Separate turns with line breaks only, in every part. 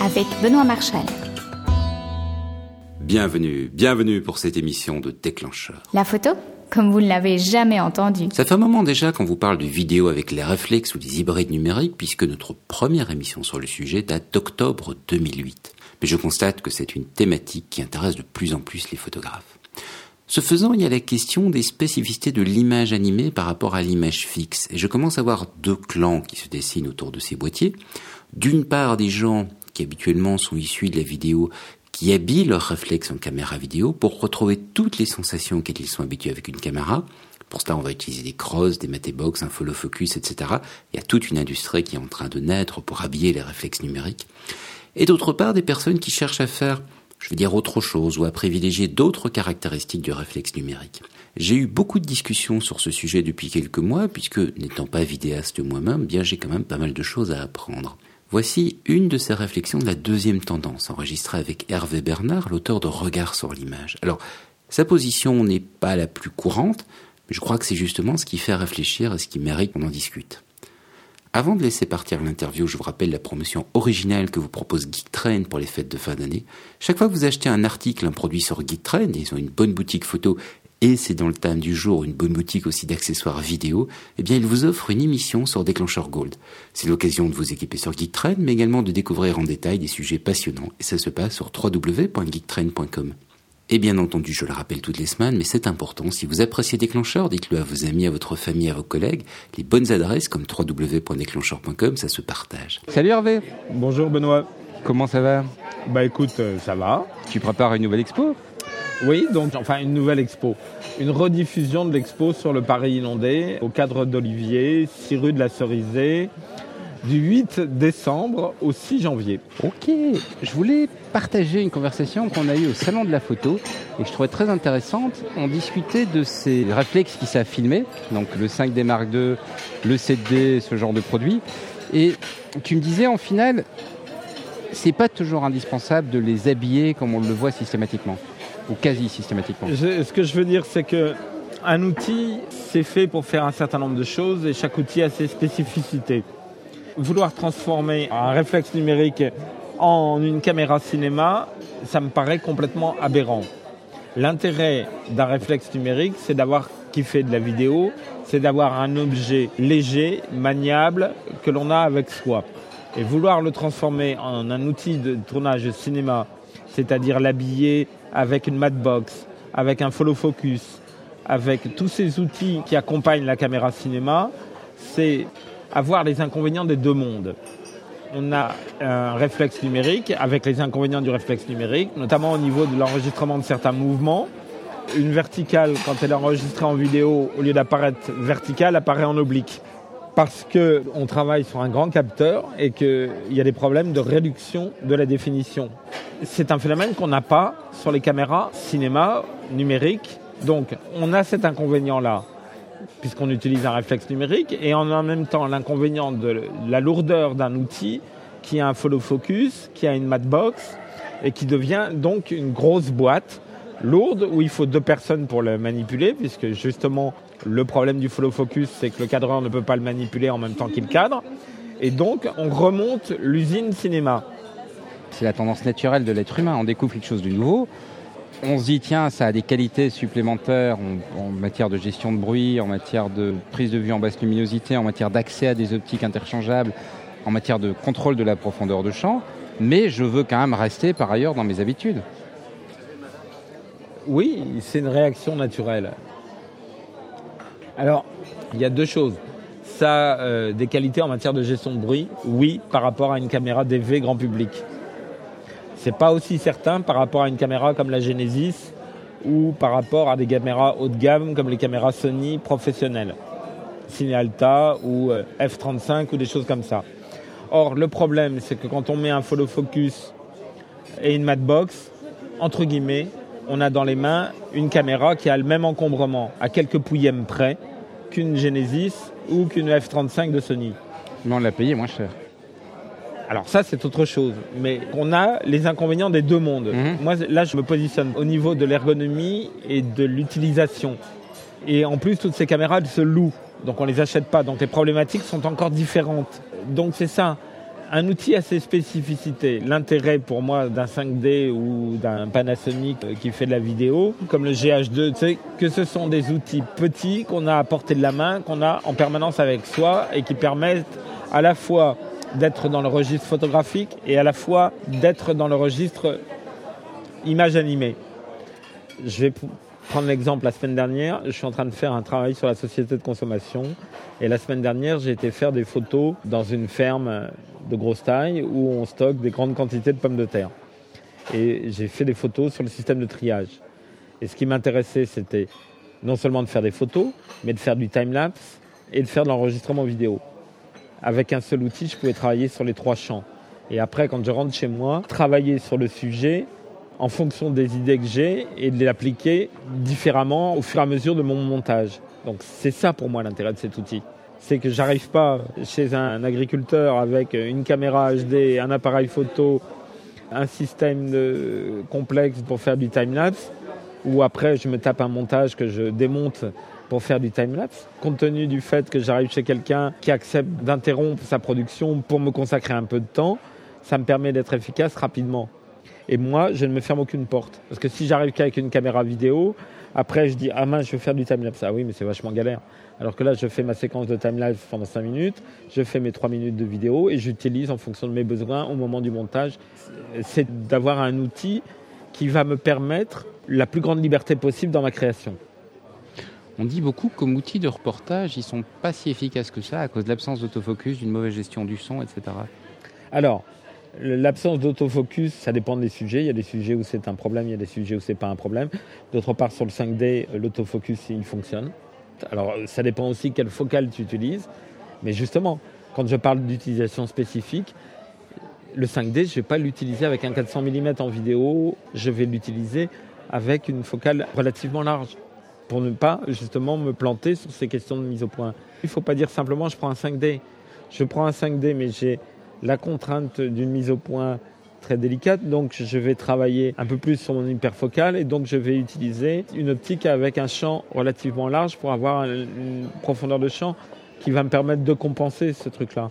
avec Benoît Marchal.
Bienvenue, bienvenue pour cette émission de Déclencheur.
La photo comme vous ne l'avez jamais entendu.
Ça fait un moment déjà qu'on vous parle de vidéo avec les réflexes ou les hybrides numériques, puisque notre première émission sur le sujet date d'octobre 2008. Mais je constate que c'est une thématique qui intéresse de plus en plus les photographes. Ce faisant, il y a la question des spécificités de l'image animée par rapport à l'image fixe. Et je commence à voir deux clans qui se dessinent autour de ces boîtiers. D'une part, des gens qui habituellement sont issus de la vidéo qui habillent leurs réflexes en caméra vidéo pour retrouver toutes les sensations auxquelles ils sont habitués avec une caméra. Pour cela, on va utiliser des crosses, des matébox, un follow focus, etc. Il y a toute une industrie qui est en train de naître pour habiller les réflexes numériques. Et d'autre part, des personnes qui cherchent à faire, je veux dire, autre chose ou à privilégier d'autres caractéristiques du réflexe numérique. J'ai eu beaucoup de discussions sur ce sujet depuis quelques mois, puisque n'étant pas vidéaste moi-même, bien j'ai quand même pas mal de choses à apprendre. Voici une de ces réflexions de la deuxième tendance, enregistrée avec Hervé Bernard, l'auteur de Regard sur l'image. Alors, sa position n'est pas la plus courante, mais je crois que c'est justement ce qui fait réfléchir et ce qui mérite qu'on en discute. Avant de laisser partir l'interview, je vous rappelle la promotion originale que vous propose GeekTrain pour les fêtes de fin d'année. Chaque fois que vous achetez un article, un produit sur GeekTrain, ils ont une bonne boutique photo et c'est dans le thème du jour une bonne boutique aussi d'accessoires vidéo, eh bien il vous offre une émission sur Déclencheur Gold. C'est l'occasion de vous équiper sur GeekTrain, mais également de découvrir en détail des sujets passionnants, et ça se passe sur www.geektrain.com. Et bien entendu, je le rappelle toutes les semaines, mais c'est important, si vous appréciez Déclencheur, dites-le à vos amis, à votre famille, à vos collègues. Les bonnes adresses comme www.déclencheur.com, ça se partage.
Salut Hervé
Bonjour Benoît.
Comment ça va?
Bah écoute, euh, ça va.
Tu prépares une nouvelle expo?
Oui, donc enfin une nouvelle expo. Une rediffusion de l'expo sur le Paris inondé au cadre d'Olivier, 6 rue de la Cerisée, du 8 décembre au 6 janvier.
Ok, je voulais partager une conversation qu'on a eue au Salon de la Photo et que je trouvais très intéressante. On discutait de ces réflexes qui savent filmer, donc le 5D Mark II, le 7D, ce genre de produits. Et tu me disais en final, c'est pas toujours indispensable de les habiller comme on le voit systématiquement quasi systématiquement
Ce que je veux dire, c'est que un outil, c'est fait pour faire un certain nombre de choses et chaque outil a ses spécificités. Vouloir transformer un réflexe numérique en une caméra cinéma, ça me paraît complètement aberrant. L'intérêt d'un réflexe numérique, c'est d'avoir qui fait de la vidéo, c'est d'avoir un objet léger, maniable, que l'on a avec soi. Et vouloir le transformer en un outil de tournage cinéma, c'est-à-dire l'habiller avec une box, avec un follow focus, avec tous ces outils qui accompagnent la caméra cinéma, c'est avoir les inconvénients des deux mondes. On a un réflexe numérique avec les inconvénients du réflexe numérique, notamment au niveau de l'enregistrement de certains mouvements. Une verticale, quand elle est enregistrée en vidéo, au lieu d'apparaître verticale, apparaît en oblique. Parce qu'on travaille sur un grand capteur et qu'il y a des problèmes de réduction de la définition c'est un phénomène qu'on n'a pas sur les caméras cinéma numériques. Donc on a cet inconvénient-là, puisqu'on utilise un réflexe numérique, et on a en même temps l'inconvénient de la lourdeur d'un outil qui a un follow focus, qui a une mat box, et qui devient donc une grosse boîte lourde où il faut deux personnes pour le manipuler, puisque justement le problème du follow focus, c'est que le cadreur ne peut pas le manipuler en même temps qu'il cadre. Et donc on remonte l'usine cinéma.
C'est la tendance naturelle de l'être humain. On découvre quelque chose de nouveau. On se dit, tiens, ça a des qualités supplémentaires en, matière de gestion de bruit, en matière de prise de vue en basse luminosité, en matière d'accès à des optiques interchangeables, en matière de contrôle de la profondeur de champ. Mais je veux quand même rester par ailleurs dans mes habitudes.
Oui, c'est une réaction naturelle. Alors, il y a deux choses. Ça a euh, des qualités en matière de gestion de bruit, oui, par rapport à une caméra DV grand public. C'est pas aussi certain par rapport à une caméra comme la Genesis ou par rapport à des caméras haut de gamme comme les caméras Sony professionnelles, Cinealta ou euh, F35 ou des choses comme ça. Or, le problème, c'est que quand on met un follow focus et une box, entre guillemets, on a dans les mains une caméra qui a le même encombrement à quelques pouillèmes près qu'une Genesis ou qu'une F35 de Sony.
Mais on l'a payé moins cher.
Alors ça, c'est autre chose. Mais on a les inconvénients des deux mondes. Mhm. Moi, là, je me positionne au niveau de l'ergonomie et de l'utilisation. Et en plus, toutes ces caméras, elles se louent. Donc on les achète pas. Donc les problématiques sont encore différentes. Donc c'est ça. Un outil à ses spécificités. L'intérêt pour moi d'un 5D ou d'un Panasonic qui fait de la vidéo, comme le GH2, c'est que ce sont des outils petits qu'on a à portée de la main, qu'on a en permanence avec soi et qui permettent à la fois d'être dans le registre photographique et à la fois d'être dans le registre image animée. Je vais prendre l'exemple la semaine dernière, je suis en train de faire un travail sur la société de consommation et la semaine dernière j'ai été faire des photos dans une ferme de grosse taille où on stocke des grandes quantités de pommes de terre. Et j'ai fait des photos sur le système de triage. Et ce qui m'intéressait c'était non seulement de faire des photos, mais de faire du time-lapse et de faire de l'enregistrement vidéo. Avec un seul outil, je pouvais travailler sur les trois champs. Et après, quand je rentre chez moi, travailler sur le sujet en fonction des idées que j'ai et de les appliquer différemment au fur et à mesure de mon montage. Donc c'est ça pour moi l'intérêt de cet outil. C'est que j'arrive pas chez un agriculteur avec une caméra HD, un appareil photo, un système complexe pour faire du time-lapse, ou après je me tape un montage que je démonte pour faire du time-lapse. Compte tenu du fait que j'arrive chez quelqu'un qui accepte d'interrompre sa production pour me consacrer un peu de temps, ça me permet d'être efficace rapidement. Et moi, je ne me ferme aucune porte. Parce que si j'arrive qu'avec une caméra vidéo, après je dis, ah mince, je veux faire du timelapse. Ah oui, mais c'est vachement galère. Alors que là, je fais ma séquence de timelapse pendant 5 minutes, je fais mes 3 minutes de vidéo et j'utilise en fonction de mes besoins au moment du montage. C'est d'avoir un outil qui va me permettre la plus grande liberté possible dans ma création.
On dit beaucoup comme outil de reportage, ils sont pas si efficaces que ça à cause de l'absence d'autofocus, d'une mauvaise gestion du son, etc.
Alors, L'absence d'autofocus, ça dépend des sujets. Il y a des sujets où c'est un problème, il y a des sujets où c'est pas un problème. D'autre part, sur le 5D, l'autofocus, il fonctionne. Alors, ça dépend aussi quelle focale tu utilises. Mais justement, quand je parle d'utilisation spécifique, le 5D, je ne vais pas l'utiliser avec un 400 mm en vidéo, je vais l'utiliser avec une focale relativement large pour ne pas justement me planter sur ces questions de mise au point. Il ne faut pas dire simplement je prends un 5D. Je prends un 5D, mais j'ai la contrainte d'une mise au point très délicate, donc je vais travailler un peu plus sur mon hyperfocal et donc je vais utiliser une optique avec un champ relativement large pour avoir une profondeur de champ qui va me permettre de compenser ce truc-là.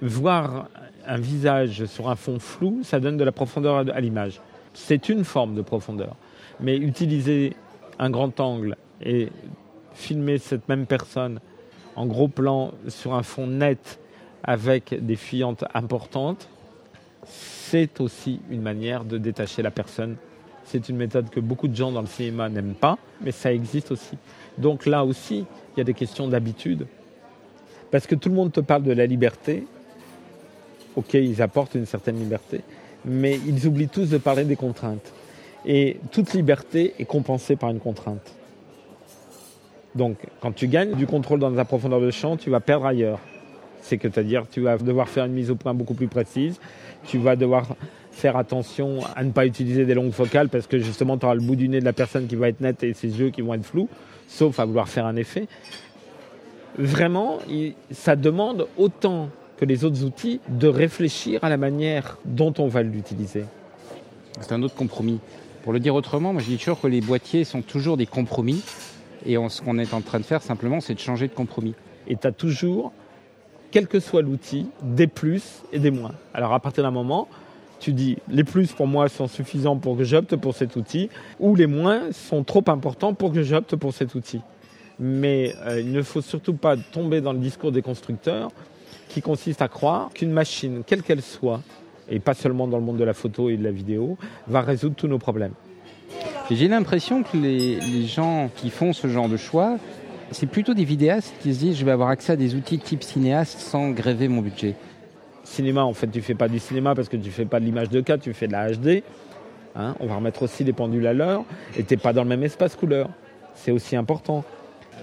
Voir un visage sur un fond flou, ça donne de la profondeur à l'image. C'est une forme de profondeur. Mais utiliser un grand angle et filmer cette même personne en gros plan sur un fond net avec des fuyantes importantes, c'est aussi une manière de détacher la personne. C'est une méthode que beaucoup de gens dans le cinéma n'aiment pas, mais ça existe aussi. Donc là aussi, il y a des questions d'habitude. Parce que tout le monde te parle de la liberté. Ok, ils apportent une certaine liberté, mais ils oublient tous de parler des contraintes. Et toute liberté est compensée par une contrainte. Donc, quand tu gagnes du contrôle dans la profondeur de champ, tu vas perdre ailleurs. C'est que, c'est-à-dire, tu vas devoir faire une mise au point beaucoup plus précise. Tu vas devoir faire attention à ne pas utiliser des longues focales parce que justement, tu auras le bout du nez de la personne qui va être net et ses yeux qui vont être flous, sauf à vouloir faire un effet. Vraiment, ça demande autant que les autres outils de réfléchir à la manière dont on va l'utiliser.
C'est un autre compromis. Pour le dire autrement, moi je dis toujours que les boîtiers sont toujours des compromis. Et ce qu'on est en train de faire simplement, c'est de changer de compromis.
Et tu as toujours quel que soit l'outil, des plus et des moins. Alors à partir d'un moment, tu dis les plus pour moi sont suffisants pour que j'opte pour cet outil, ou les moins sont trop importants pour que j'opte pour cet outil. Mais euh, il ne faut surtout pas tomber dans le discours des constructeurs qui consiste à croire qu'une machine, quelle qu'elle soit, et pas seulement dans le monde de la photo et de la vidéo, va résoudre tous nos problèmes.
J'ai l'impression que les, les gens qui font ce genre de choix c'est plutôt des vidéastes qui se disent je vais avoir accès à des outils type cinéaste sans gréver mon budget.
Cinéma, en fait, tu fais pas du cinéma parce que tu fais pas de l'image de 4, tu fais de la HD. Hein. on va remettre aussi des pendules à l'heure et tu n'es pas dans le même espace couleur. C'est aussi important.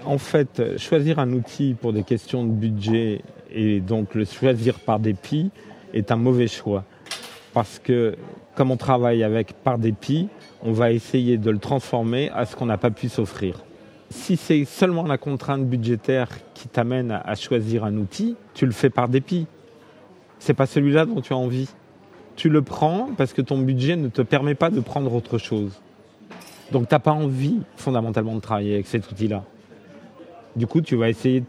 En fait, choisir un outil pour des questions de budget et donc le choisir par dépit est un mauvais choix. Parce que comme on travaille avec par dépit, on va essayer de le transformer à ce qu'on n'a pas pu s'offrir. Si c'est seulement la contrainte budgétaire qui t'amène à choisir un outil, tu le fais par dépit. C'est pas celui-là dont tu as envie. Tu le prends parce que ton budget ne te permet pas de prendre autre chose. Donc tu n'as pas envie fondamentalement de travailler avec cet outil-là. Du coup, tu vas essayer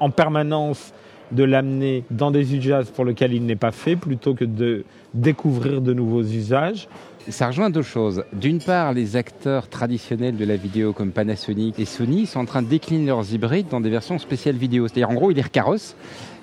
en permanence de l'amener dans des usages pour lesquels il n'est pas fait plutôt que de découvrir de nouveaux usages.
Ça rejoint deux choses. D'une part, les acteurs traditionnels de la vidéo comme Panasonic et Sony sont en train de décliner leurs hybrides dans des versions spéciales vidéo. C'est-à-dire, en gros, ils les recarrossent.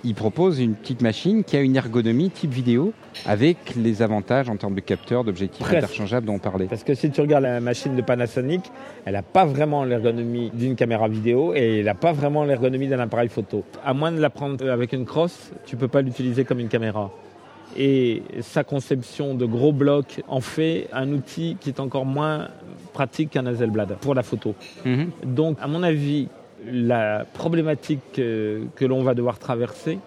Ils proposent une petite machine qui a une ergonomie type vidéo avec les avantages en termes de capteurs, d'objectifs interchangeables dont on parlait.
Parce que si tu regardes la machine de Panasonic, elle n'a pas vraiment l'ergonomie d'une caméra vidéo et elle n'a pas vraiment l'ergonomie d'un appareil photo. À moins de la prendre avec une crosse, tu peux pas l'utiliser comme une caméra. Et sa conception de gros blocs en fait un outil qui est encore moins pratique qu'un Hasselblad pour la photo.
Mhm.
Donc, à mon avis, la problématique que, que l'on va devoir traverser,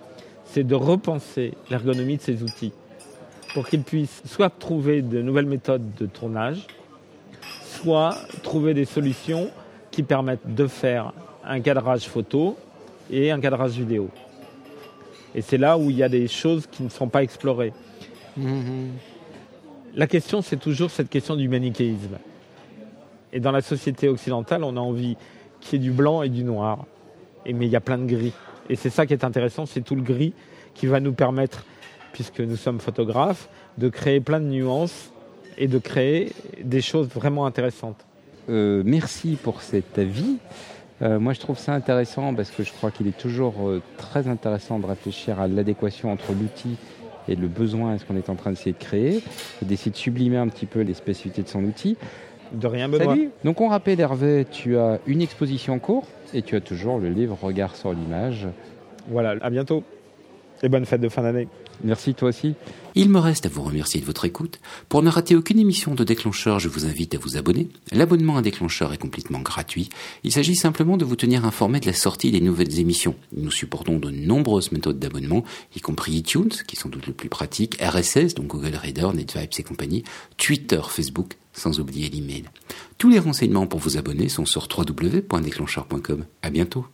c'est de repenser l'ergonomie de ces outils pour qu'ils puissent soit trouver de nouvelles méthodes de tournage, soit trouver des solutions qui permettent de faire un cadrage photo et un cadrage vidéo. Et c'est là où il y a des choses qui ne sont pas explorées.
Mhm.
La question, c'est toujours cette question du manichéisme. Et dans la société occidentale, on a envie qu'il y ait du blanc et du noir. Mais il y a plein de gris. Et c'est ça qui est intéressant, c'est tout le gris qui va nous permettre, puisque nous sommes photographes, de créer plein de nuances et de créer des choses vraiment intéressantes.
Euh, merci pour cet avis. Euh, moi, je trouve ça intéressant parce que je crois qu'il est toujours euh, très intéressant de réfléchir à l'adéquation entre l'outil et le besoin et ce qu'on est en train d'essayer de créer, d'essayer de sublimer un petit peu les spécificités de son outil.
De rien, Benoît.
Salut. Donc, on rappelle, Hervé, tu as une exposition en cours et tu as toujours le livre Regard sur l'image.
Voilà, à bientôt. Et bonne fête de fin d'année.
Merci, toi aussi.
Il me reste à vous remercier de votre écoute. Pour ne rater aucune émission de Déclencheur, je vous invite à vous abonner. L'abonnement à Déclencheur est complètement gratuit. Il s'agit simplement de vous tenir informé de la sortie des nouvelles émissions. Nous supportons de nombreuses méthodes d'abonnement, y compris iTunes, qui sont toutes les plus pratiques, RSS, donc Google Reader, NetVibes et compagnie, Twitter, Facebook, sans oublier l'email. Tous les renseignements pour vous abonner sont sur www.déclencheur.com. À bientôt.